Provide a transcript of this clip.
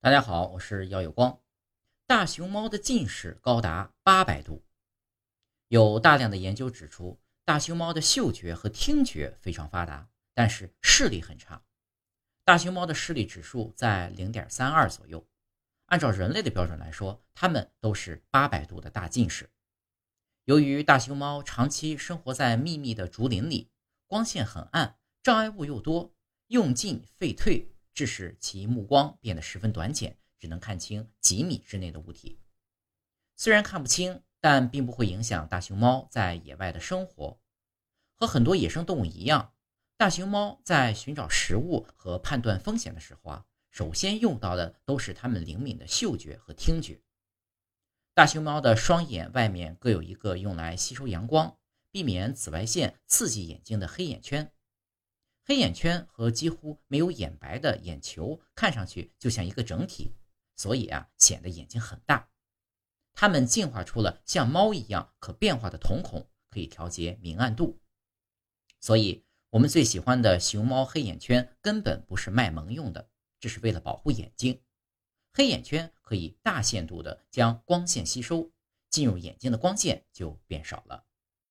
大家好，我是姚有光。大熊猫的近视高达八百度，有大量的研究指出，大熊猫的嗅觉和听觉非常发达，但是视力很差。大熊猫的视力指数在零点三二左右，按照人类的标准来说，它们都是八百度的大近视。由于大熊猫长期生活在密密的竹林里，光线很暗，障碍物又多，用进废退。致使其目光变得十分短浅，只能看清几米之内的物体。虽然看不清，但并不会影响大熊猫在野外的生活。和很多野生动物一样，大熊猫在寻找食物和判断风险的时候啊，首先用到的都是它们灵敏的嗅觉和听觉。大熊猫的双眼外面各有一个用来吸收阳光、避免紫外线刺激眼睛的黑眼圈。黑眼圈和几乎没有眼白的眼球看上去就像一个整体，所以啊显得眼睛很大。它们进化出了像猫一样可变化的瞳孔，可以调节明暗度。所以，我们最喜欢的熊猫黑眼圈根本不是卖萌用的，这是为了保护眼睛。黑眼圈可以大限度地将光线吸收，进入眼睛的光线就变少了。